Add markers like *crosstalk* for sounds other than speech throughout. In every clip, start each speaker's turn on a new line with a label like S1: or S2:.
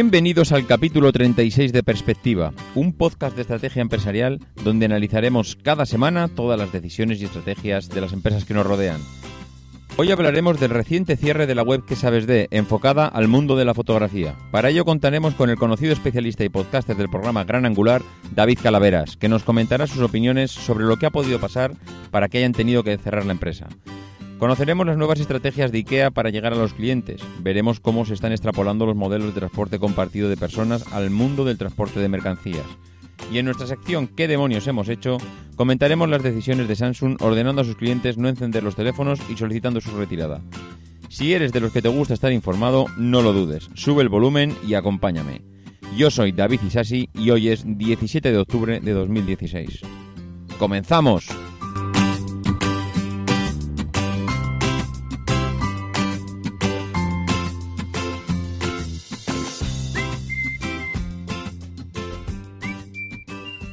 S1: Bienvenidos al capítulo 36 de Perspectiva, un podcast de estrategia empresarial donde analizaremos cada semana todas las decisiones y estrategias de las empresas que nos rodean. Hoy hablaremos del reciente cierre de la web que sabes de, enfocada al mundo de la fotografía. Para ello contaremos con el conocido especialista y podcaster del programa Gran Angular, David Calaveras, que nos comentará sus opiniones sobre lo que ha podido pasar para que hayan tenido que cerrar la empresa. Conoceremos las nuevas estrategias de IKEA para llegar a los clientes. Veremos cómo se están extrapolando los modelos de transporte compartido de personas al mundo del transporte de mercancías. Y en nuestra sección ¿Qué demonios hemos hecho? comentaremos las decisiones de Samsung ordenando a sus clientes no encender los teléfonos y solicitando su retirada. Si eres de los que te gusta estar informado, no lo dudes. Sube el volumen y acompáñame. Yo soy David Isasi y hoy es 17 de octubre de 2016. ¡Comenzamos!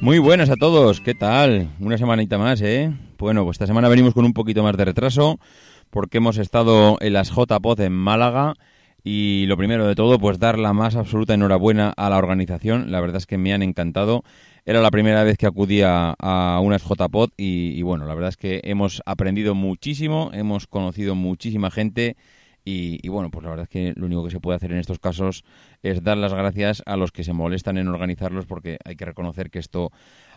S1: Muy buenas a todos, ¿qué tal? Una semanita más, ¿eh? Bueno, pues esta semana venimos con un poquito más de retraso porque hemos estado en las JPOD en Málaga y lo primero de todo, pues dar la más absoluta enhorabuena a la organización. La verdad es que me han encantado. Era la primera vez que acudía a unas JPOD y, y bueno, la verdad es que hemos aprendido muchísimo, hemos conocido muchísima gente y, bueno, pues la verdad es que lo único que se puede hacer en estos casos es dar las gracias a los que se molestan en organizarlos porque hay que reconocer que esto,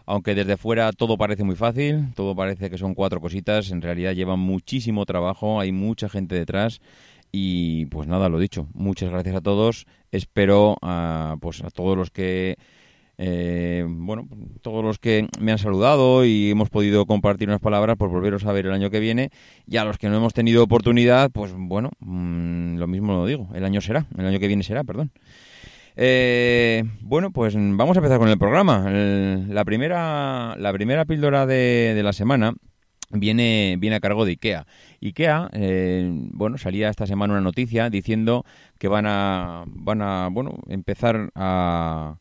S1: aunque desde fuera todo parece muy fácil, todo parece que son cuatro cositas, en realidad lleva muchísimo trabajo, hay mucha gente detrás y pues nada, lo dicho, muchas gracias a todos, espero a, pues a todos los que eh, bueno, todos los que me han saludado y hemos podido compartir unas palabras, pues volveros a ver el año que viene. Y a los que no hemos tenido oportunidad, pues bueno, mm, lo mismo lo digo, el año será, el año que viene será, perdón. Eh, bueno, pues vamos a empezar con el programa. la, primera, la primera píldora de, la semana viene, viene a cargo de IKEA. IKEA, eh, bueno, salía esta semana una noticia diciendo que van a, van a, bueno, empezar a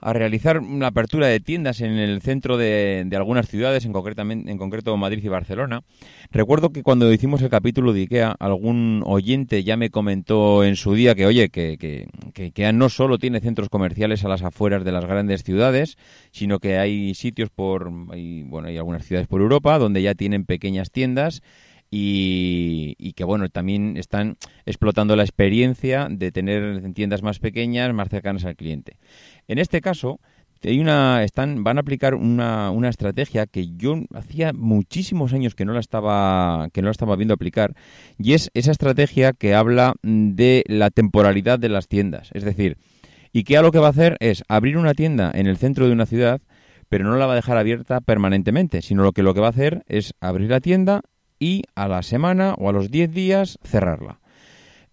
S1: a realizar una apertura de tiendas en el centro de, algunas ciudades, en, concretamente, en concreto Madrid y Barcelona. Recuerdo que cuando hicimos el capítulo de IKEA, algún oyente ya me comentó en su día que, oye, que, que, que IKEA no solo tiene centros comerciales a las afueras de las grandes ciudades, sino que hay sitios por, bueno, hay algunas ciudades por Europa donde ya tienen pequeñas tiendas y, que bueno también están explotando la experiencia de tener tiendas más pequeñas más cercanas al cliente en este caso están van a aplicar una, una estrategia que yo hacía muchísimos años que no la estaba que no la estaba viendo aplicar y es esa estrategia que habla de la temporalidad de las tiendas es decir IKEA lo que va a hacer es abrir una tienda en el centro de una ciudad pero no la va a dejar abierta permanentemente, sino lo que lo que va a hacer es abrir la tienda y a la semana o a los 10 días cerrarla.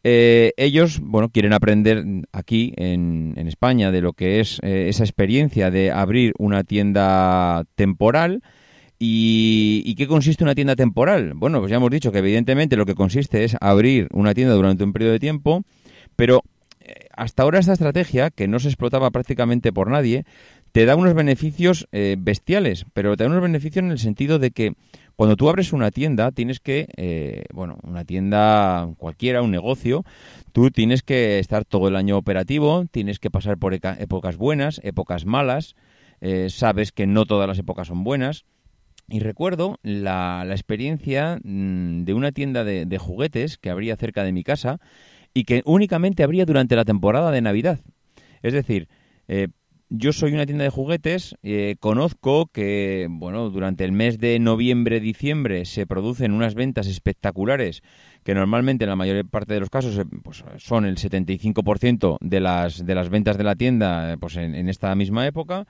S1: Eh, ellos, bueno, quieren aprender aquí en, España de lo que es eh, esa experiencia de abrir una tienda temporal. ¿Y, ¿Y qué consiste una tienda temporal? Bueno, pues ya hemos dicho que evidentemente lo que consiste es abrir una tienda durante un periodo de tiempo, pero eh, hasta ahora esta estrategia, que no se explotaba prácticamente por nadie, te da unos beneficios bestiales, pero te da unos beneficios en el sentido de que cuando tú abres una tienda, tienes que, eh, bueno, una tienda cualquiera, un negocio, tú tienes que estar todo el año operativo, tienes que pasar por épocas buenas, épocas malas, eh, sabes que no todas las épocas son buenas. Y recuerdo la, experiencia mm, de una tienda de, juguetes que habría cerca de mi casa y que únicamente abría durante la temporada de Navidad. Es decir, eh, yo soy una tienda de juguetes, eh, conozco que, bueno, durante el mes de noviembre-diciembre se producen unas ventas espectaculares que normalmente en la mayor parte de los casos eh, pues, son el 75% de las, de las ventas de la tienda eh, pues, en, esta misma época.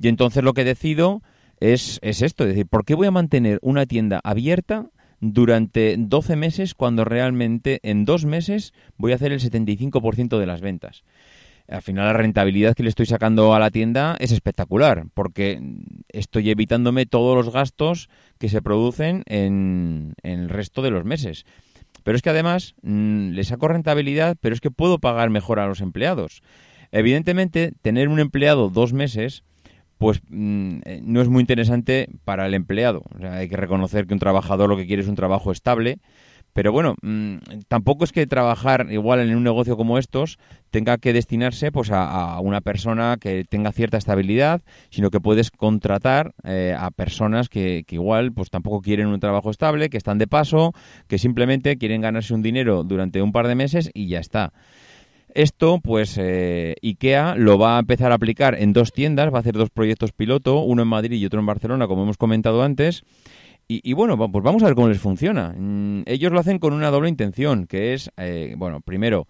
S1: Y entonces lo que decido es, es esto, es decir, ¿por qué voy a mantener una tienda abierta durante 12 meses cuando realmente en dos meses voy a hacer el 75% de las ventas? Al final la rentabilidad que le estoy sacando a la tienda es espectacular, porque estoy evitándome todos los gastos que se producen en, el resto de los meses. Pero es que además mm, le saco rentabilidad, pero es que puedo pagar mejor a los empleados. Evidentemente, tener un empleado dos meses, pues mm, eh, no es muy interesante para el empleado. hay que reconocer que un trabajador lo que quiere es un trabajo estable pero bueno, mm, tampoco es que trabajar igual en un negocio como estos tenga que destinarse pues a, una persona que tenga cierta estabilidad, sino que puedes contratar eh, a personas que, igual pues tampoco quieren un trabajo estable, que están de paso, que simplemente quieren ganarse un dinero durante un par de meses y ya está. Esto, pues eh, IKEA lo va a empezar a aplicar en dos tiendas, va a hacer dos proyectos piloto, uno en Madrid y otro en Barcelona, como hemos comentado antes. Y, bueno, pues vamos a ver cómo les funciona. Mm, ellos lo hacen con una doble intención, que es, eh, bueno, primero,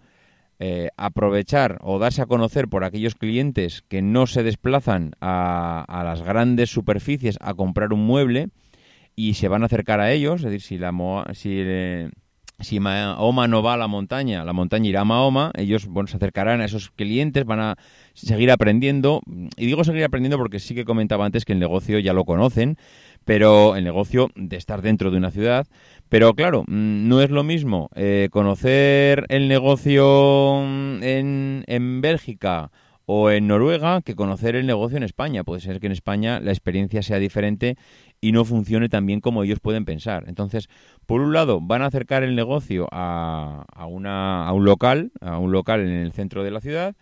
S1: eh, aprovechar o darse a conocer por aquellos clientes que no se desplazan a, las grandes superficies a comprar un mueble y se van a acercar a ellos, es decir, si la si, eh, si Mahoma no va a la montaña, la montaña irá a Mahoma, ellos bueno, se acercarán a esos clientes, van a seguir aprendiendo, y digo seguir aprendiendo porque sí que comentaba antes que el negocio ya lo conocen, pero el negocio de estar dentro de una ciudad. Pero claro, mm, no es lo mismo eh, conocer el negocio mm, en, en Bélgica o en Noruega que conocer el negocio en España. Puede ser que en España la experiencia sea diferente y no funcione tan bien como ellos pueden pensar. Entonces, por un lado, van a acercar el negocio a, a, una, a un local, a un local en el centro de la ciudad.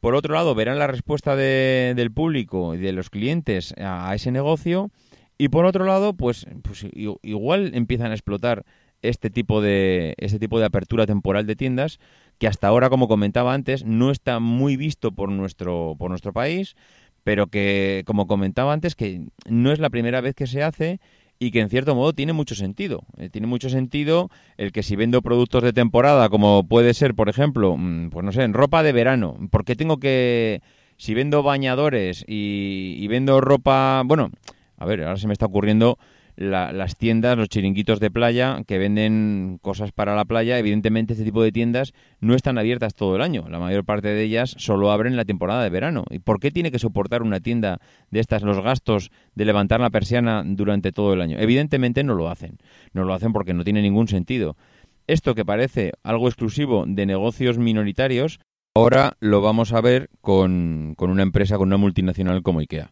S1: Por otro lado, verán la respuesta de, del público y de los clientes a ese negocio y por otro lado, pues, pues igual empiezan a explotar este tipo de este tipo de apertura temporal de tiendas que hasta ahora, como comentaba antes, no está muy visto por nuestro por nuestro país, pero que como comentaba antes que no es la primera vez que se hace y que en cierto modo tiene mucho sentido. Eh, tiene mucho sentido el que si vendo productos de temporada, como puede ser, por ejemplo, mm, pues no sé, en ropa de verano, ¿por qué tengo que si vendo bañadores y, y vendo ropa, bueno, a ver, ahora se me está ocurriendo las tiendas, los chiringuitos de playa que venden cosas para la playa. Evidentemente, este tipo de tiendas no están abiertas todo el año. La mayor parte de ellas solo abren la temporada de verano. ¿Y por qué tiene que soportar una tienda de estas los gastos de levantar la persiana durante todo el año? Evidentemente no lo hacen. No lo hacen porque no tiene ningún sentido. Esto que parece algo exclusivo de negocios minoritarios, ahora lo vamos a ver con, con una empresa, con una multinacional como IKEA.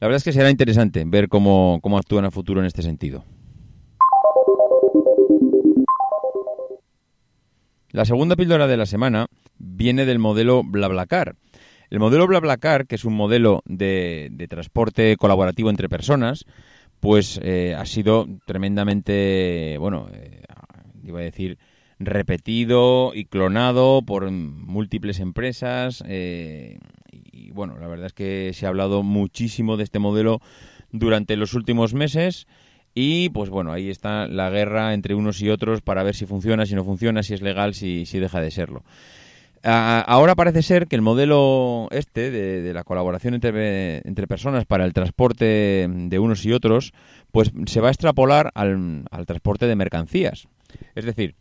S1: La verdad es que será interesante ver cómo, cómo actúan a futuro en este sentido. La segunda píldora de la semana viene del modelo BlaBlaCar. El modelo BlaBlaCar, que es un modelo de, transporte colaborativo entre personas, pues eh, ha sido tremendamente, bueno, eh, iba a decir, repetido y clonado por múltiples empresas. Eh, y bueno, la verdad es que se ha hablado muchísimo de este modelo durante los últimos meses. Y pues bueno, ahí está la guerra entre unos y otros para ver si funciona, si no funciona, si es legal, si, si deja de serlo. ahora parece ser que el modelo este de, la colaboración entre, entre, personas para el transporte de unos y otros, pues se va a extrapolar al, al transporte de mercancías. Es decir,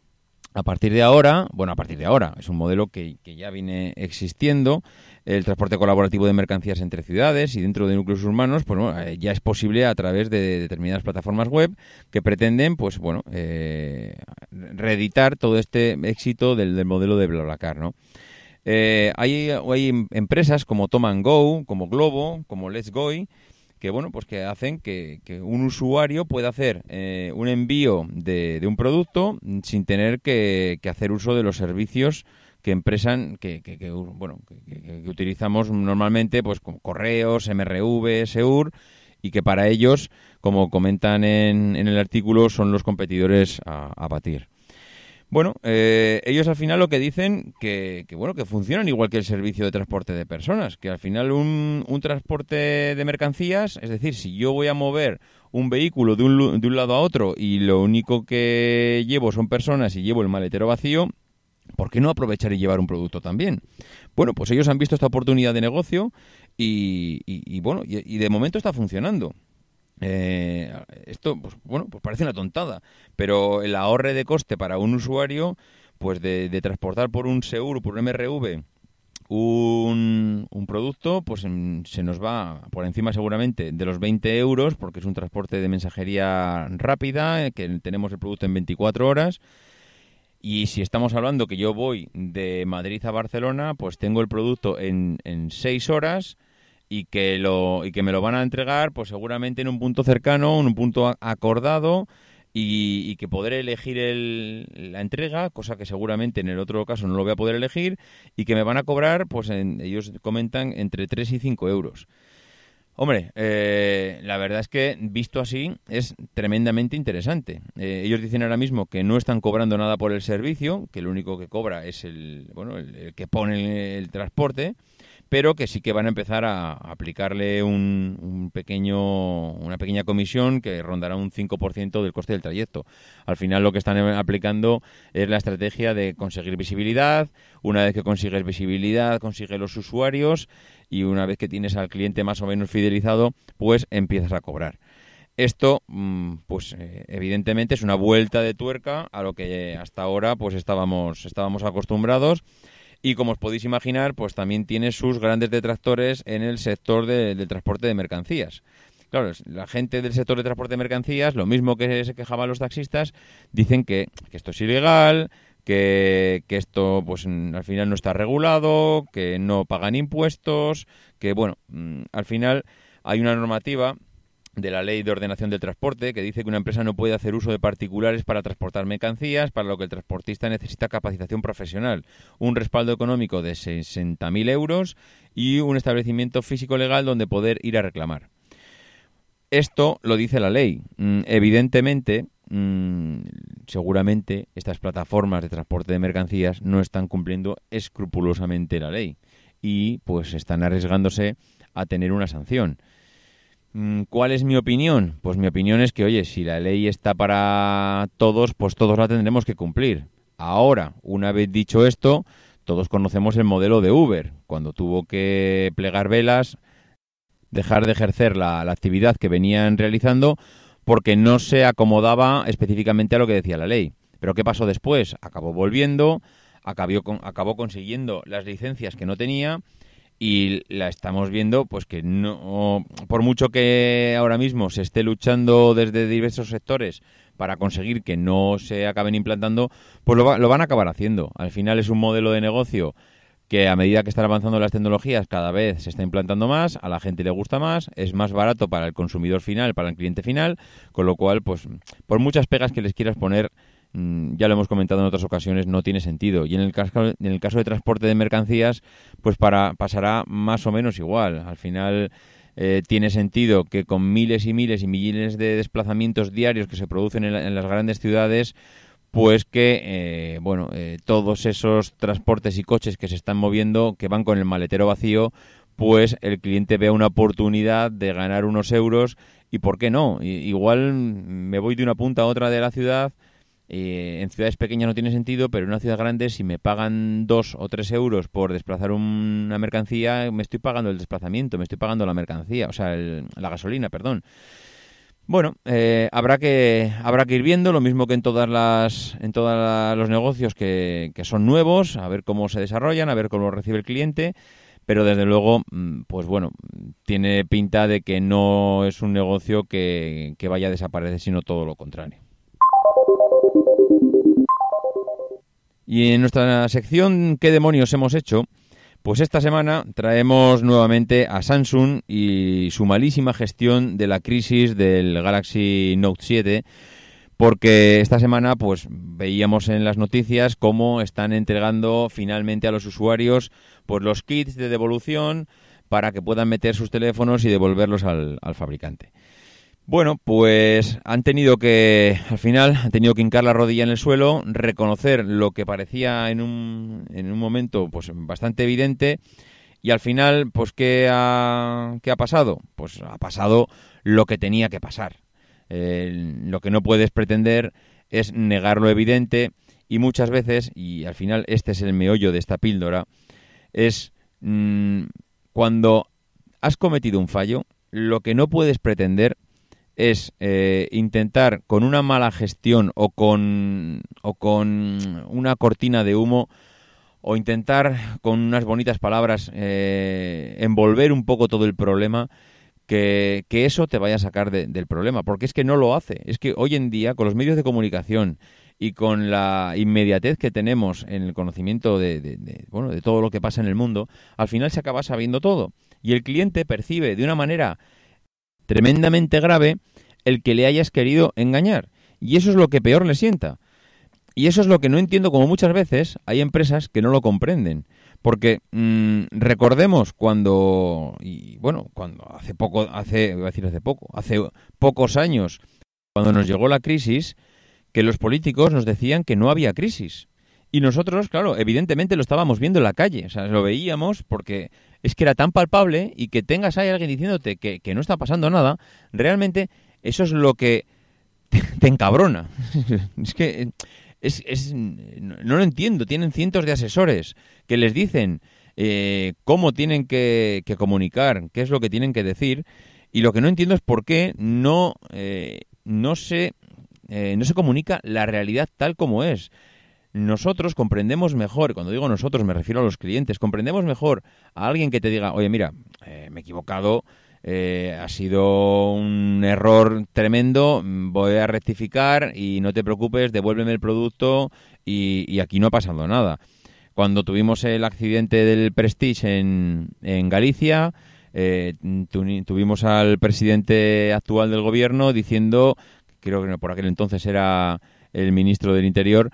S1: a partir de ahora, bueno, a partir de ahora, es un modelo que, ya viene existiendo, el transporte colaborativo de mercancías entre ciudades y dentro de núcleos urbanos, pues bueno, eh, ya es posible a través de determinadas plataformas web que pretenden, pues bueno, eh, reeditar todo este éxito del, modelo de BlaBlaCar, ¿no? Eh, hay, hay empresas como Tom Go, como Globo, como Let's Go, que bueno pues que hacen que, un usuario pueda hacer eh, un envío de, un producto sin tener que, hacer uso de los servicios que empresan que, bueno que, utilizamos normalmente pues como correos MRV Seur y que para ellos como comentan en, en el artículo son los competidores a, batir. Bueno, eh, ellos al final lo que dicen que, que, bueno que funcionan igual que el servicio de transporte de personas, que al final un, un transporte de mercancías, es decir, si yo voy a mover un vehículo de un, de un lado a otro y lo único que llevo son personas y llevo el maletero vacío, ¿por qué no aprovechar y llevar un producto también? Bueno, pues ellos han visto esta oportunidad de negocio y, bueno, y, de momento está funcionando. Eh, esto, pues, bueno, pues parece una tontada, pero el ahorre de coste para un usuario, pues de, transportar por un Seur, por un MRV, un, un, producto, pues se nos va por encima seguramente de los 20 euros, porque es un transporte de mensajería rápida, eh, que tenemos el producto en 24 horas. Y si estamos hablando que yo voy de Madrid a Barcelona, pues tengo el producto en, en 6 horas y que, lo, y que me lo van a entregar, pues seguramente en un punto cercano, en un punto acordado. Y, y, que podré elegir el, la entrega, cosa que seguramente en el otro caso no lo voy a poder elegir, y que me van a cobrar, pues en, ellos comentan, entre 3 y 5 euros. Hombre, eh, la verdad es que visto así es tremendamente interesante. Eh, ellos dicen ahora mismo que no están cobrando nada por el servicio, que lo único que cobra es el, bueno, el, que pone el, el transporte pero que sí que van a empezar a aplicarle un, un pequeño, una pequeña comisión que rondará un 5% del coste del trayecto. Al final lo que están aplicando es la estrategia de conseguir visibilidad. Una vez que consigues visibilidad, consigues los usuarios y una vez que tienes al cliente más o menos fidelizado, pues empiezas a cobrar. Esto, mm, pues eh, evidentemente es una vuelta de tuerca a lo que hasta ahora pues estábamos, estábamos acostumbrados y como os podéis imaginar, pues también tiene sus grandes detractores en el sector de, del transporte de mercancías. Claro, la gente del sector de transporte de mercancías, lo mismo que se quejaban los taxistas, dicen que, que esto es ilegal, que, que, esto pues al final no está regulado, que no pagan impuestos, que bueno, mm, al final hay una normativa de la Ley de Ordenación del Transporte, que dice que una empresa no puede hacer uso de particulares para transportar mercancías, para lo que el transportista necesita capacitación profesional, un respaldo económico de 60.000 euros y un establecimiento físico legal donde poder ir a reclamar. Esto lo dice la ley. Mm, evidentemente, mm, seguramente estas plataformas de transporte de mercancías no están cumpliendo escrupulosamente la ley y pues están arriesgándose a tener una sanción. Mm, ¿Cuál es mi opinión? Pues mi opinión es que, oye, si la ley está para todos, pues todos la tendremos que cumplir. Ahora, una vez dicho esto, todos conocemos el modelo de Uber, cuando tuvo que plegar velas, dejar de ejercer la, la actividad que venían realizando porque no se acomodaba específicamente a lo que decía la ley. Pero ¿qué pasó después? Acabó volviendo, acabó, acabó consiguiendo las licencias que no tenía y la estamos viendo pues que no por mucho que ahora mismo se esté luchando desde diversos sectores para conseguir que no se acaben implantando pues lo, va, lo van a acabar haciendo al final es un modelo de negocio que a medida que están avanzando las tecnologías cada vez se está implantando más, a la gente le gusta más, es más barato para el consumidor final, para el cliente final, con lo cual, pues, por muchas pegas que les quieras poner, Mm, ya lo hemos comentado en otras ocasiones, no tiene sentido. Y en el caso, en el caso de transporte de mercancías, pues para, pasará más o menos igual. Al final eh, tiene sentido que con miles y miles y millones de desplazamientos diarios que se producen en, la, en las grandes ciudades, pues que eh, bueno eh, todos esos transportes y coches que se están moviendo, que van con el maletero vacío, pues el cliente vea una oportunidad de ganar unos euros y por qué no. Igual me voy de una punta a otra de la ciudad eh, en ciudades pequeñas no tiene sentido, pero en una ciudad grande, si me pagan dos o tres euros por desplazar una mercancía, me estoy pagando el desplazamiento, me estoy pagando la mercancía, o sea, el, la gasolina, perdón. Bueno, eh, habrá que habrá que ir viendo lo mismo que en todas las en todos los negocios que, que son nuevos, a ver cómo se desarrollan, a ver cómo recibe el cliente, pero desde luego, mm, pues bueno, tiene pinta de que no es un negocio que, que vaya a desaparecer, sino todo lo contrario. Y en nuestra sección ¿Qué demonios hemos hecho? Pues esta semana traemos nuevamente a Samsung y su malísima gestión de la crisis del Galaxy Note 7 porque esta semana pues veíamos en las noticias cómo están entregando finalmente a los usuarios pues los kits de devolución para que puedan meter sus teléfonos y devolverlos al, al fabricante. Bueno, pues han tenido que, al final, han tenido que hincar la rodilla en el suelo, reconocer lo que parecía en un, en un momento pues bastante evidente y al final, pues ¿qué ha, qué ha pasado? Pues ha pasado lo que tenía que pasar. lo que no puedes pretender es negar lo evidente y muchas veces, y al final este es el meollo de esta píldora, es mm, cuando has cometido un fallo, lo que no puedes pretender es eh, intentar con una mala gestión o con, o con una cortina de humo o intentar con unas bonitas palabras eh, envolver un poco todo el problema que, eso te vaya a sacar del problema, porque es que no lo hace. Es que hoy en día, con los medios de comunicación y con la inmediatez que tenemos en el conocimiento de, bueno, de todo lo que pasa en el mundo, al final se acaba sabiendo todo. Y el cliente percibe de una manera tremendamente grave el que le hayas querido engañar. Y eso es lo que peor le sienta. Y eso es lo que no entiendo, como muchas veces hay empresas que no lo comprenden. Porque mm, recordemos cuando, y bueno, cuando hace poco, hace, a decir hace poco, hace pocos años, cuando nos llegó la crisis, que los políticos nos decían que no había crisis. Y nosotros, claro, evidentemente lo estábamos viendo en la calle, o sea, lo veíamos porque es que era tan palpable y que tengas ahí alguien diciéndote que, que no está pasando nada, realmente eso es lo que te, encabrona. *laughs* es que es, es, no lo entiendo. Tienen cientos de asesores que les dicen eh, cómo tienen que, comunicar, qué es lo que tienen que decir. Y lo que no entiendo es por qué no, eh, no, se, eh, no se comunica la realidad tal como es. Nosotros comprendemos mejor, cuando digo nosotros me refiero a los clientes, comprendemos mejor a alguien que te diga, oye, mira, me he equivocado, eh, ha sido un error tremendo, voy a rectificar y no te preocupes, devuélveme el producto y, aquí no ha pasado nada. Cuando tuvimos el accidente del Prestige en, en Galicia, eh, tuvimos al presidente actual del gobierno diciendo, creo que por aquel entonces era el ministro del Interior,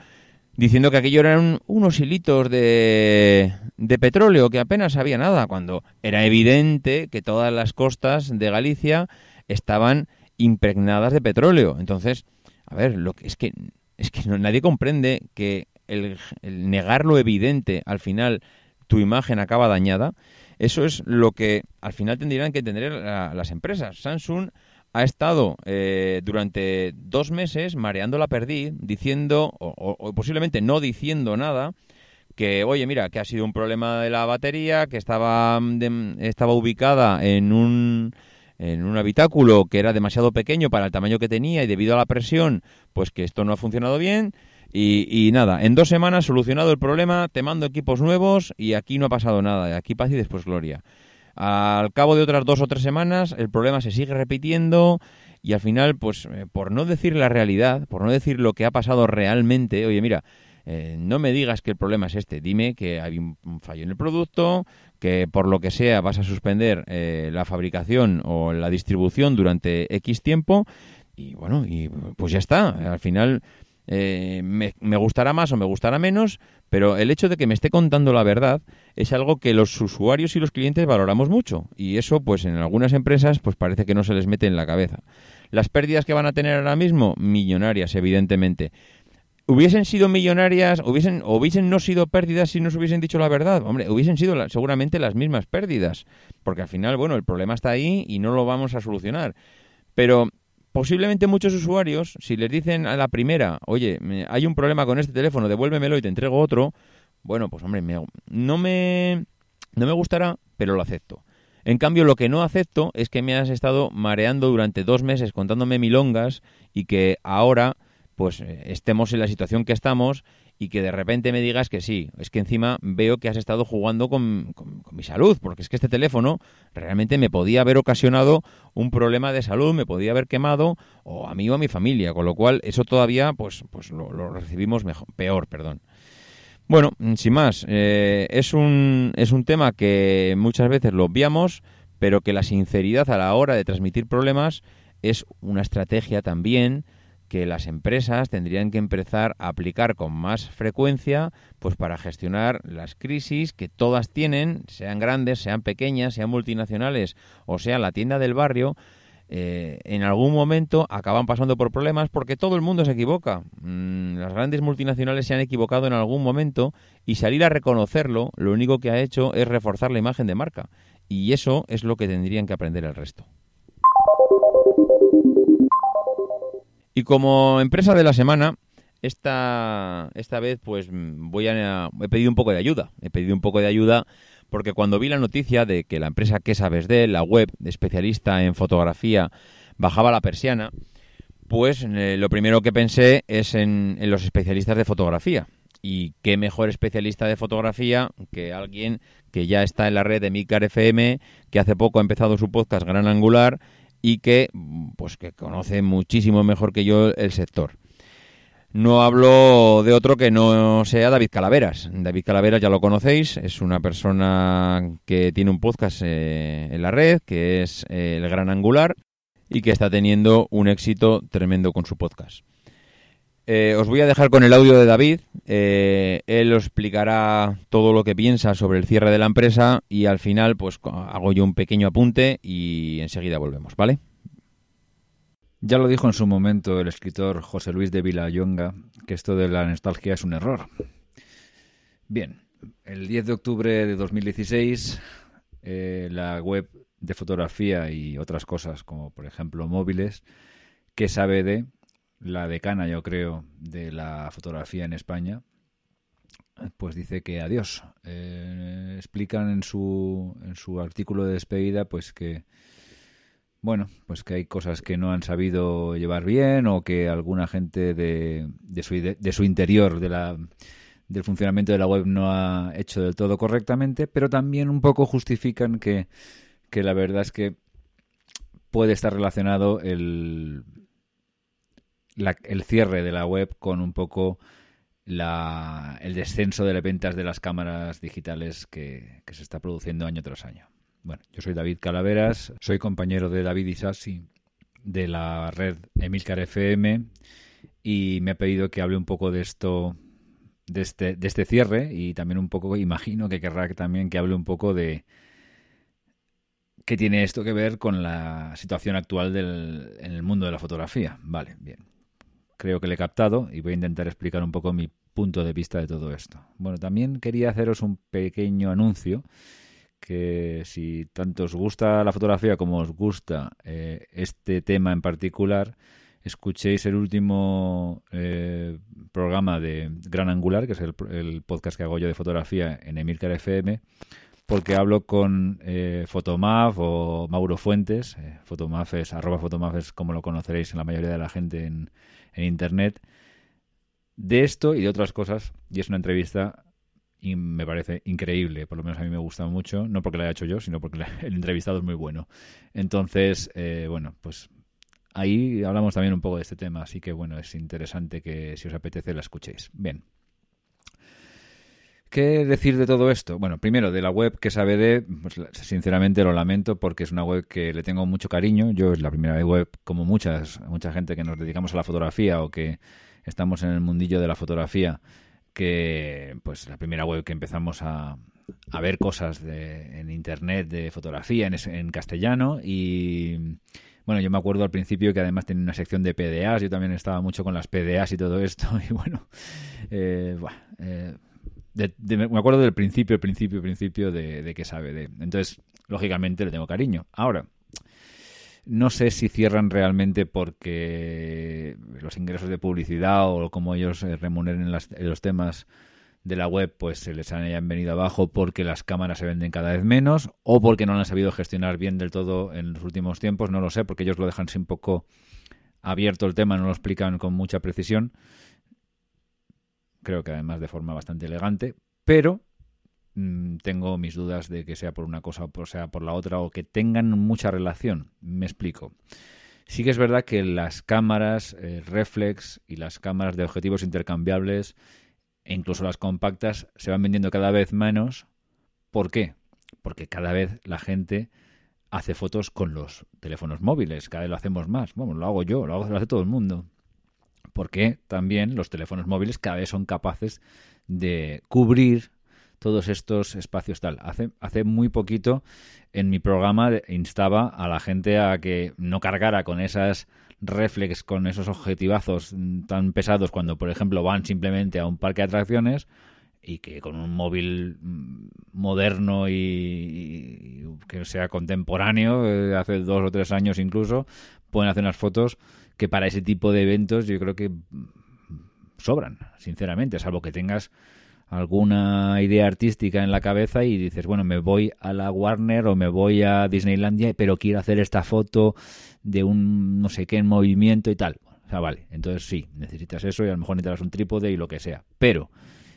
S1: diciendo que aquello eran unos hilitos de, de petróleo, que apenas había nada, cuando era evidente que todas las costas de Galicia estaban impregnadas de petróleo. Entonces, a ver, lo que es que es que nadie comprende que el, negar lo evidente al final tu imagen acaba dañada. Eso es lo que al final tendrían que tener las empresas. Samsung ha estado eh, durante dos meses mareando la perdiz, diciendo, o, posiblemente no diciendo nada, que, oye, mira, que ha sido un problema de la batería, que estaba, estaba ubicada en un, en un habitáculo que era demasiado pequeño para el tamaño que tenía y debido a la presión, pues que esto no ha funcionado bien. Y, y, nada, en dos semanas solucionado el problema, te mando equipos nuevos y aquí no ha pasado nada. Aquí paz y después gloria. Al cabo de otras dos o tres semanas, el problema se sigue repitiendo y al final, pues eh, por no decir la realidad, por no decir lo que ha pasado realmente, oye, mira, eh, no me digas que el problema es este, dime que hay un fallo en el producto, que por lo que sea vas a suspender eh, la fabricación o la distribución durante X tiempo y bueno, y pues ya está. Al final eh, me, gustará más o me gustará menos, pero el hecho de que me esté contando la verdad es algo que los usuarios y los clientes valoramos mucho y eso pues en algunas empresas pues parece que no se les mete en la cabeza. Las pérdidas que van a tener ahora mismo, millonarias evidentemente. ¿Hubiesen sido millonarias, hubiesen, hubiesen no sido pérdidas si nos hubiesen dicho la verdad? Hombre, hubiesen sido seguramente las mismas pérdidas, porque al final, bueno, el problema está ahí y no lo vamos a solucionar. Pero posiblemente muchos usuarios, si les dicen a la primera, oye, hay un problema con este teléfono, devuélvemelo y te entrego otro, bueno, pues hombre, no, me, no me gustará, pero lo acepto. En cambio, lo que no acepto es que me has estado mareando durante dos meses contándome milongas y que ahora pues eh, estemos en la situación que estamos y que de repente me digas que sí. Es que encima veo que has estado jugando con, mi salud, porque es que este teléfono realmente me podía haber ocasionado un problema de salud, me podía haber quemado o a mí o a mi familia, con lo cual eso todavía pues, pues lo, recibimos mejor, peor. perdón. Bueno, sin más, eh, es, un, es un tema que muchas veces lo obviamos, pero que la sinceridad a la hora de transmitir problemas es una estrategia también que las empresas tendrían que empezar a aplicar con más frecuencia pues para gestionar las crisis que todas tienen, sean grandes, sean pequeñas, sean multinacionales o sea la tienda del barrio, eh, en algún momento acaban pasando por problemas porque todo el mundo se equivoca. Mm, las grandes multinacionales se han equivocado en algún momento y salir a reconocerlo lo único que ha hecho es reforzar la imagen de marca. Y eso es lo que tendrían que aprender el resto. Y como empresa de la semana, esta, esta vez pues voy a, he pedido un poco de ayuda. He pedido un poco de ayuda porque cuando vi la noticia de que la empresa que sabes de la web especialista en fotografía, bajaba la persiana, pues eh, lo primero que pensé es en, en, los especialistas de fotografía. Y qué mejor especialista de fotografía que alguien que ya está en la red de Micar FM, que hace poco ha empezado su podcast Gran Angular y que pues que conoce muchísimo mejor que yo el sector. No hablo de otro que no sea David Calaveras. David Calaveras ya lo conocéis, es una persona que tiene un podcast eh, en la red, que es eh, El Gran Angular, y que está teniendo un éxito tremendo con su podcast. Eh, os voy a dejar con el audio de David. él os explicará todo lo que piensa sobre el cierre de la empresa y al final pues hago yo un pequeño apunte y enseguida volvemos, ¿vale?
S2: Ya lo dijo en su momento el escritor José Luis de Villayonga, que esto de la nostalgia es un error. Bien, el 10 de octubre de 2016, eh, la web de fotografía y otras cosas, como por ejemplo móviles, que sabe de la decana, yo creo, de la fotografía en España, pues dice que adiós. Eh, explican en su, en su artículo de despedida pues que bueno, pues que hay cosas que no han sabido llevar bien o que alguna gente de, de, su, de, su interior de la, del funcionamiento de la web no ha hecho del todo correctamente, pero también un poco justifican que, que la verdad es que puede estar relacionado el, el cierre de la web con un poco la, el descenso de las ventas de las cámaras digitales que, que se está produciendo año tras año. Bueno, yo soy David Calaveras, soy compañero de David Isasi de la red Emilcar FM y me ha pedido que hable un poco de esto, de este, de este cierre y también un poco, imagino que querrá también que hable un poco de qué tiene esto que ver con la situación actual del, en el mundo de la fotografía. Vale, bien. Creo que le he captado y voy a intentar explicar un poco mi punto de vista de todo esto. Bueno, también quería haceros un pequeño anuncio que si tanto os gusta la fotografía como os gusta eh, este tema en particular, escuchéis el último eh, programa de Gran Angular, que es el, podcast que hago yo de fotografía en Emilcar FM, porque hablo con eh, Fotomaf o Mauro Fuentes. Eh, Fotomaf es, arroba Fotomaf es como lo conoceréis en la mayoría de la gente en, Internet. De esto y de otras cosas, y es una entrevista y me parece increíble, por lo menos a mí me gusta mucho, no porque lo haya hecho yo, sino porque el entrevistado es muy bueno. Entonces, eh, bueno, pues ahí hablamos también un poco de este tema, así que bueno, es interesante que si os apetece la escuchéis. Bien. ¿Qué decir de todo esto? Bueno, primero, de la web que sabe de, pues sinceramente lo lamento porque es una web que le tengo mucho cariño. Yo es la primera web, como muchas, mucha gente que nos dedicamos a la fotografía o que estamos en el mundillo de la fotografía, que pues la primera web que empezamos a, a ver cosas en internet de fotografía en, en, castellano y bueno yo me acuerdo al principio que además tenía una sección de PDAs yo también estaba mucho con las PDAs y todo esto *laughs* y bueno, eh, eh me acuerdo del principio principio principio de, de que sabe de entonces lógicamente le tengo cariño ahora no sé si cierran realmente porque los ingresos de publicidad o como ellos eh, remuneren los temas de la web pues se les hayan venido abajo porque las cámaras se venden cada vez menos o porque no han sabido gestionar bien del todo en los últimos tiempos, no lo sé, porque ellos lo dejan un poco abierto el tema, no lo explican con mucha precisión. Creo que además de forma bastante elegante, pero Mm, tengo mis dudas de que sea por una cosa o sea por la otra o que tengan mucha relación. Me explico. Sí que es verdad que las cámaras eh, reflex y las cámaras de objetivos intercambiables e incluso las compactas se van vendiendo cada vez menos. ¿Por qué? Porque cada vez la gente hace fotos con los teléfonos móviles, cada vez lo hacemos más. Bueno, lo hago yo, lo, hace todo el mundo. Porque también los teléfonos móviles cada vez son capaces de cubrir todos estos espacios tal. Hace, hace muy poquito en mi programa instaba a la gente a que no cargara con esas reflex, con esos objetivazos tan pesados cuando, por ejemplo, van simplemente a un parque de atracciones y que con un móvil mm, moderno y, que sea contemporáneo, eh, hace dos o tres años incluso, pueden hacer unas fotos que para ese tipo de eventos yo creo que sobran, sinceramente, salvo que tengas alguna idea artística en la cabeza y dices, bueno, me voy a la Warner o me voy a Disneylandia, pero quiero hacer esta foto de un no sé qué en movimiento y tal. O sea, vale, entonces sí, necesitas eso y a lo mejor necesitas un trípode y lo que sea. Pero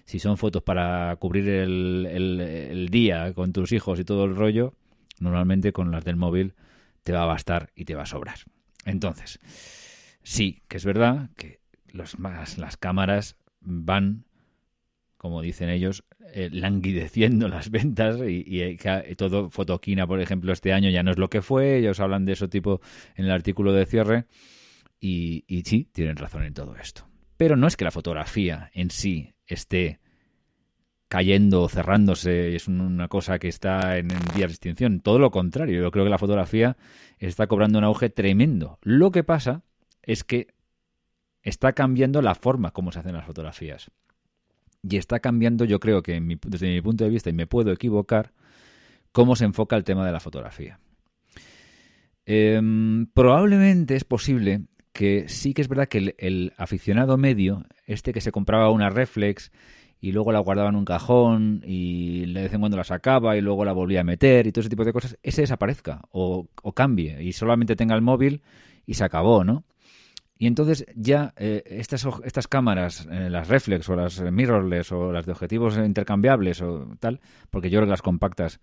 S2: si son fotos para cubrir el, el día con tus hijos y todo el rollo, normalmente con las del móvil te va a bastar y te va a sobrar. Entonces, sí, que es verdad que los las cámaras van, como dicen ellos, eh, languideciendo *laughs* las ventas y, y, todo Fotoquina, por ejemplo, este año ya no es lo que fue, ellos hablan de eso tipo en el artículo de cierre y, sí, tienen razón en todo esto. Pero no es que la fotografía en sí esté cayendo o cerrándose, es una cosa que está en, en vía de extinción. Todo lo contrario, yo creo que la fotografía está cobrando un auge tremendo. Lo que pasa es que está cambiando la forma como se hacen las fotografías. Y está cambiando, yo creo que desde mi punto de vista, y me puedo equivocar, cómo se enfoca el tema de la fotografía. Em, probablemente es posible que sí que es verdad que el, aficionado medio, este que se compraba una reflex y luego la guardaba en un cajón y de vez en cuando la sacaba y luego la volvía a meter y todo ese tipo de cosas, ese desaparezca o, o cambie y solamente tenga el móvil y se acabó, ¿no? Y entonces ya eh, estas, estas cámaras, eh, las reflex o las mirrorless o las de objetivos intercambiables o tal, porque yo creo las compactas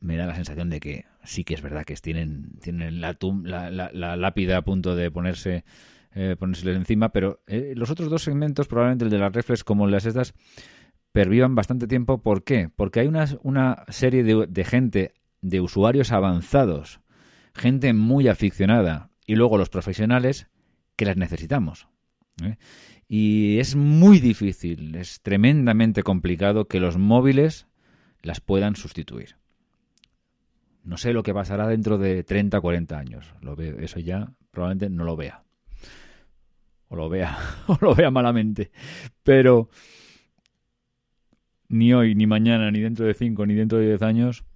S2: me da la sensación de que sí que es verdad que tienen, tienen la, la, lápida a punto de ponerse eh, ponérseles encima, pero eh, los otros dos segmentos, probablemente el de las reflex como las estas, pervivan bastante tiempo. ¿Por qué? Porque hay una, una serie de, de gente, de usuarios avanzados, gente muy aficionada, y luego los profesionales que las necesitamos. ¿eh? Y es muy difícil, es tremendamente complicado que los móviles las puedan sustituir. No sé lo que pasará dentro de 30 o 40 años. Lo veo, eso ya probablemente no lo vea. O lo vea, *laughs* o lo vea malamente. Pero ni hoy, ni mañana, ni dentro de 5, ni dentro de 10 años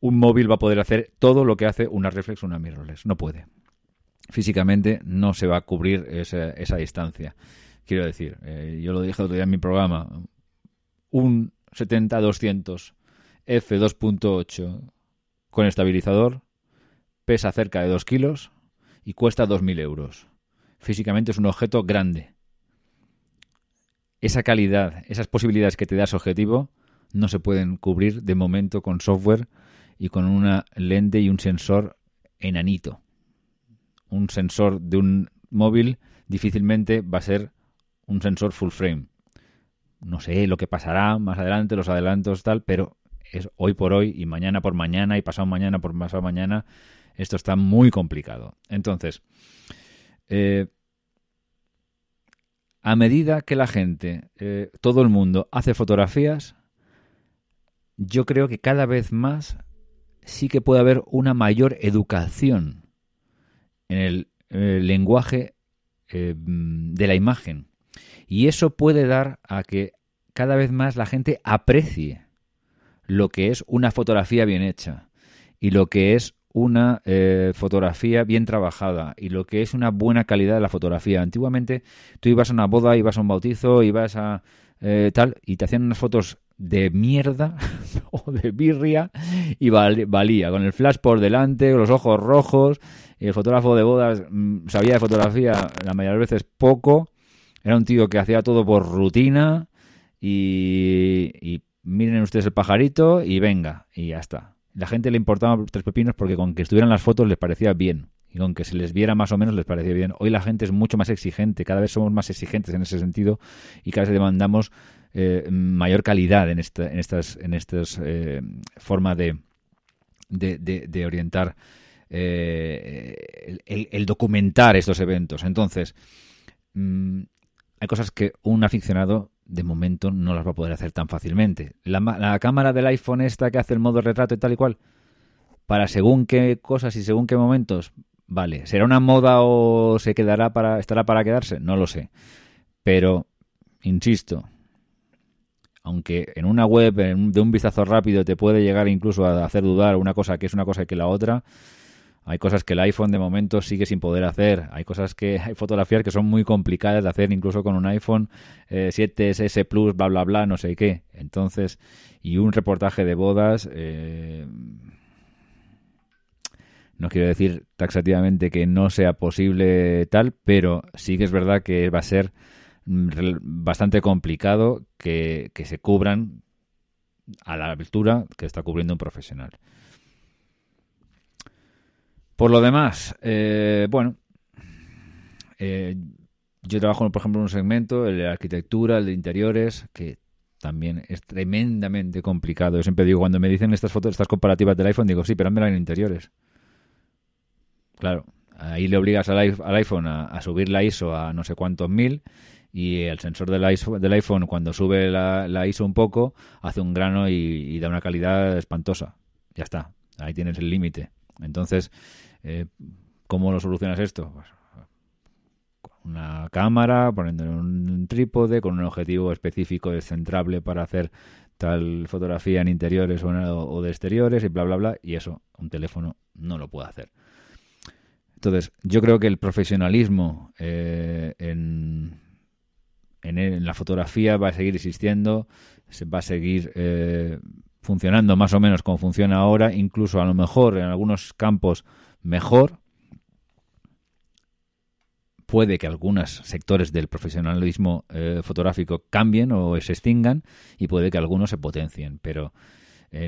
S2: un móvil va a poder hacer todo lo que hace una reflex o una mirrorless. No puede. Físicamente no se va a cubrir esa, distancia. Quiero decir, eh, yo lo dije otro día en mi programa, un 70-200 f2.8 con estabilizador pesa cerca de 2 kilos y cuesta 2.000 euros. Físicamente es un objeto grande. Esa calidad, esas posibilidades que te da ese objetivo, no se pueden cubrir de momento con software y con una lente y un sensor enanito. Un sensor de un móvil difícilmente va a ser un sensor full frame. No sé lo que pasará más adelante, los adelantos tal, pero es hoy por hoy y mañana por mañana y pasado mañana por pasado mañana. Esto está muy complicado. Entonces, eh, a medida que la gente, eh, todo el mundo hace fotografías, yo creo que cada vez más sí que puede haber una mayor educación en el, lenguaje eh, de la imagen. Y eso puede dar a que cada vez más la gente aprecie lo que es una fotografía bien hecha y lo que es una eh, fotografía bien trabajada y lo que es una buena calidad de la fotografía. Antiguamente tú ibas a una boda, ibas a un bautizo, ibas a eh, tal y te hacían unas fotos de mierda *laughs* o de birria y valía. Con el flash por delante, los ojos rojos el fotógrafo de bodas mm, sabía de fotografía la mayoría de veces poco. Era un tío que hacía todo por rutina y, y miren ustedes el pajarito y venga y ya está. La gente le importaba tres pepinos porque con que estuvieran las fotos les parecía bien y con que se les viera más o menos les parecía bien. Hoy la gente es mucho más exigente, cada vez somos más exigentes en ese sentido y cada vez demandamos eh, mayor calidad en, esta, en estas, en estas eh, forma de, de, orientar eh, el, documentar estos eventos. Entonces, mm, hay cosas que un aficionado de momento no las va a poder hacer tan fácilmente. La, la, cámara del iPhone esta que hace el modo retrato y tal y cual, para según qué cosas y según qué momentos, vale. ¿Será una moda o se quedará para, estará para quedarse? No lo sé. Pero, insisto, aunque en una web de un vistazo rápido te puede llegar incluso a hacer dudar una cosa que es una cosa que la otra, hay cosas que el iPhone de momento sigue sin poder hacer. Hay cosas que *laughs* hay fotografías que son muy complicadas de hacer incluso con un iPhone 7S Plus, bla, bla, bla, no sé qué. Entonces, y un reportaje de bodas... Eh, no quiero decir taxativamente que no sea posible tal, pero sí que es verdad que va a ser bastante complicado que, se cubran a la altura que está cubriendo un profesional. Por lo demás, eh, bueno, eh, yo trabajo, por ejemplo, en un segmento, el de arquitectura, el de interiores, que también es tremendamente complicado. Yo siempre digo, cuando me dicen estas fotos, estas comparativas del iPhone, digo, sí, pero en interiores. Claro, ahí le obligas al, iPhone a, subir la ISO a no sé cuántos mil y el sensor del iPhone, del iPhone cuando sube la, ISO un poco hace un grano y, da una calidad espantosa. Ya está, ahí tienes el límite. Entonces, eh, ¿cómo lo solucionas esto? Pues, una cámara, poniendo un trípode, con un objetivo específico descentrable para hacer tal fotografía en interiores o, o de exteriores y bla, bla, bla. Y eso un teléfono no lo puede hacer. Entonces, yo creo que el profesionalismo eh, en, en, la fotografía va a seguir existiendo, va a seguir eh, funcionando más o menos como funciona ahora, incluso a lo mejor en algunos campos mejor. Puede que algunos sectores del profesionalismo eh, fotográfico cambien o se extingan y puede que algunos se potencien, pero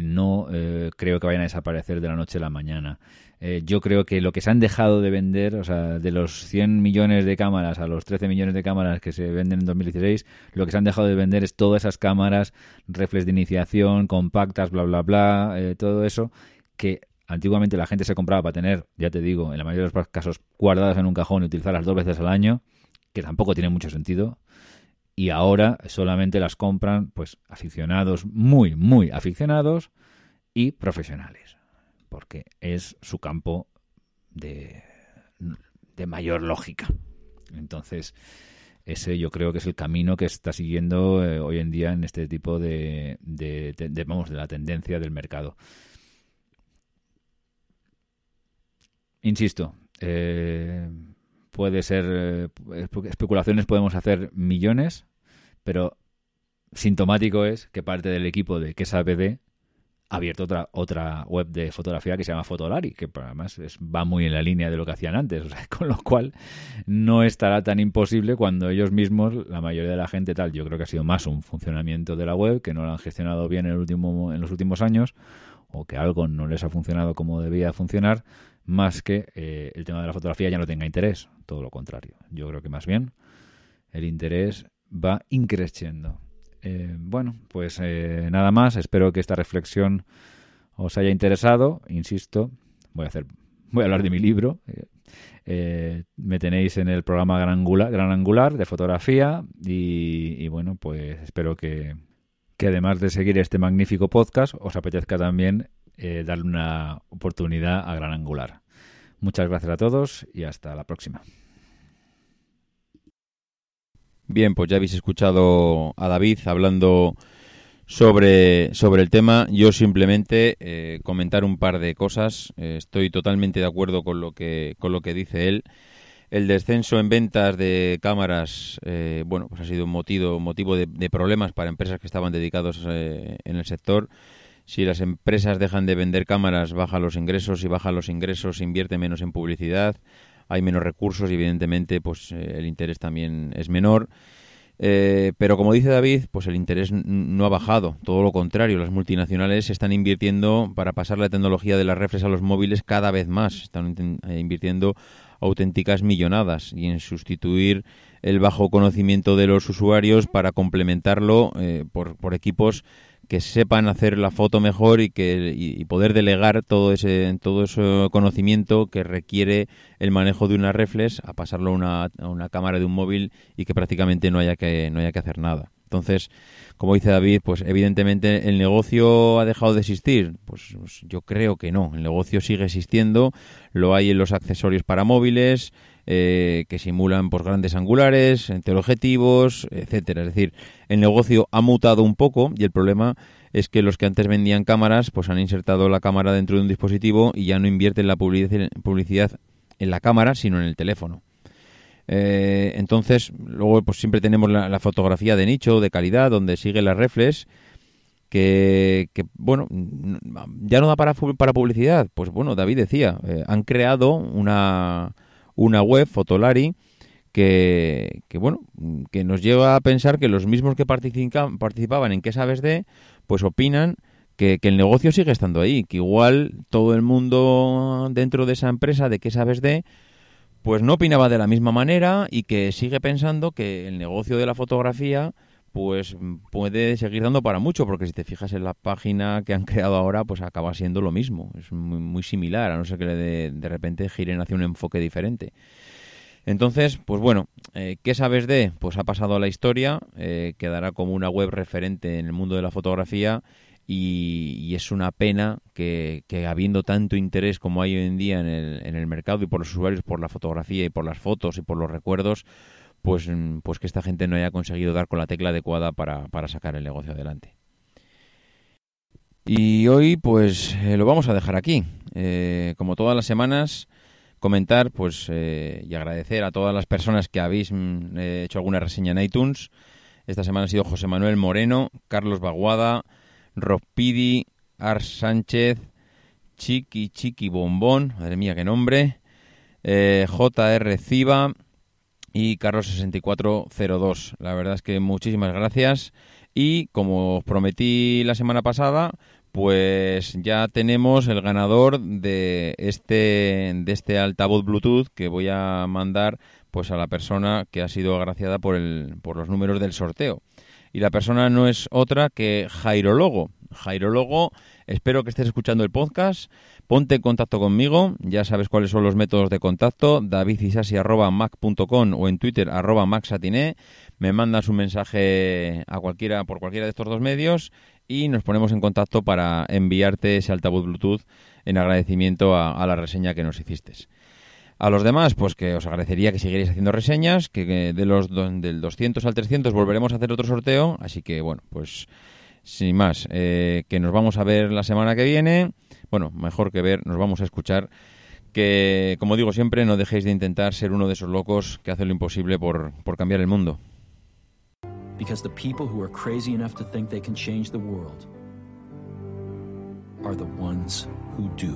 S2: no creo que vayan a desaparecer de la noche a la mañana. Eh, yo creo que lo que se han dejado de vender, o sea, de los 100 millones de cámaras a los 13 millones de cámaras que se venden en 2016, lo que se han dejado de vender es todas esas cámaras, reflex de iniciación, compactas, bla, bla, bla, eh, todo eso que antiguamente la gente se compraba para tener, ya te digo, en la mayoría de los casos guardadas en un cajón y utilizarlas dos veces al año, que tampoco tiene mucho sentido. Y ahora solamente las compran pues aficionados, muy, muy aficionados y profesionales porque es su campo de, mayor lógica. Entonces, ese yo creo que es el camino que está siguiendo eh, hoy en día en este tipo de, de, vamos, de la tendencia del mercado. Insisto, eh, puede ser eh, especulaciones podemos hacer millones, pero sintomático es que parte del equipo de que sabe de abierto otra, otra web de fotografía que se llama Fotolari, que además va muy en la línea de lo que hacían antes, *laughs* con lo cual no estará tan imposible cuando ellos mismos, la mayoría de la gente tal, yo creo que ha sido más un funcionamiento de la web, que no lo han gestionado bien en, el último, en los últimos años, o que algo no les ha funcionado como debía funcionar, más que eh, el tema de la fotografía ya no tenga interés, todo lo contrario. Yo creo que más bien el interés va increciendo. Eh, bueno, pues eh, nada más. Espero que esta reflexión os haya interesado. Insisto, voy a hacer, voy a hablar de mi libro. Me tenéis en el programa Gran Angular, Gran Angular de fotografía y, bueno, pues espero que, que, además de seguir este magnífico podcast, os apetezca también darle una oportunidad a Gran Angular. Muchas gracias a todos y hasta la próxima.
S1: Bien, pues ya habéis escuchado a David hablando sobre, sobre el tema. Yo simplemente eh, comentar un par de cosas. Eh, estoy totalmente de acuerdo con lo que, con lo que dice él. El descenso en ventas de cámaras, eh, bueno, pues ha sido un motivo, motivo de, de problemas para empresas que estaban dedicados en el sector. Si las empresas dejan de vender cámaras, bajan los ingresos. Si bajan los ingresos, invierte menos en publicidad hay menos recursos y evidentemente pues eh, el interés también es menor. Eh, pero como dice David, pues el interés no ha bajado, todo lo contrario, las multinacionales están invirtiendo para pasar la tecnología de las refres a los móviles cada vez más, están eh, invirtiendo auténticas millonadas y en sustituir el bajo conocimiento de los usuarios para complementarlo por, por equipos que sepan hacer la foto mejor y que y poder delegar todo ese todo ese conocimiento que requiere el manejo de una reflex a pasarlo a una, a una cámara de un móvil y que prácticamente no haya que no haya que hacer nada Entonces, como dice David, pues evidentemente el negocio ha dejado de existir. Pues, pues, yo creo que no. El negocio sigue existiendo. Lo hay en los accesorios para móviles, eh, que simulan pues, grandes angulares, teleobjetivos, etcétera. Es decir, el negocio ha mutado un poco y el problema es que los que antes vendían cámaras, pues han insertado la cámara dentro de un dispositivo y ya no invierten la publicidad en la cámara, sino en el teléfono. Eh, entonces, luego pues siempre tenemos la, fotografía de nicho, de calidad, donde sigue la reflex, que, bueno, ya no da para, para publicidad. Pues bueno, David decía, eh, han creado una, una web, Fotolari, que, que, bueno, que nos lleva a pensar que los mismos que participaban en qué sabes de, pues opinan que, que, el negocio sigue estando ahí, que igual todo el mundo dentro de esa empresa de qué sabes de, pues no opinaba de la misma manera y que sigue pensando que el negocio de la fotografía pues puede seguir dando para mucho, porque si te fijas en la página que han creado ahora, pues acaba siendo lo mismo, es muy, similar, a no ser que de, de repente giren hacia un enfoque diferente. Entonces, pues bueno, eh, ¿qué sabes de? Pues ha pasado a la historia, eh, quedará como una web referente en el mundo de la fotografía y, es una pena que, habiendo tanto interés como hay hoy en día en el, en el mercado y por los usuarios por la fotografía y por las fotos y por los recuerdos, pues, mm, pues que esta gente no haya conseguido dar con la tecla adecuada para, para sacar el negocio adelante. Y hoy pues eh, lo vamos a dejar aquí. Eh, como todas las semanas, comentar pues eh, y agradecer a todas las personas que habéis mm, hecho alguna reseña en iTunes. Esta semana ha sido José Manuel Moreno, Carlos Baguada, Ropidi, Ars Sánchez, Chiqui Chiqui Bombón, madre mía qué nombre, JR Ciba y Carlos6402. La verdad es que muchísimas gracias y como os prometí la semana pasada, pues ya tenemos el ganador de este de este altavoz Bluetooth que voy a mandar pues a la persona que ha sido agraciada por el por los números del sorteo y la persona no es otra que Jairo Logo. Espero que estés escuchando el podcast. Ponte en contacto conmigo, ya sabes cuáles son los métodos de contacto, davidisasi.mac.com o en Twitter arroba maxatiné. Me mandas un mensaje a cualquiera por cualquiera de estos dos medios y nos ponemos en contacto para enviarte ese altavoz Bluetooth en agradecimiento a la reseña que nos hiciste. A los demás, pues que os agradecería que siguierais haciendo reseñas, que de los del 200 al 300 volveremos a hacer otro sorteo, así que bueno, pues sin más, eh, que nos vamos a ver la semana que viene. Bueno, mejor que ver, nos vamos a escuchar. Que, como digo siempre, no dejéis de intentar ser uno de esos locos que hace lo imposible por, por cambiar el mundo. Because the people who are crazy enough to think they can change the world are the ones who do.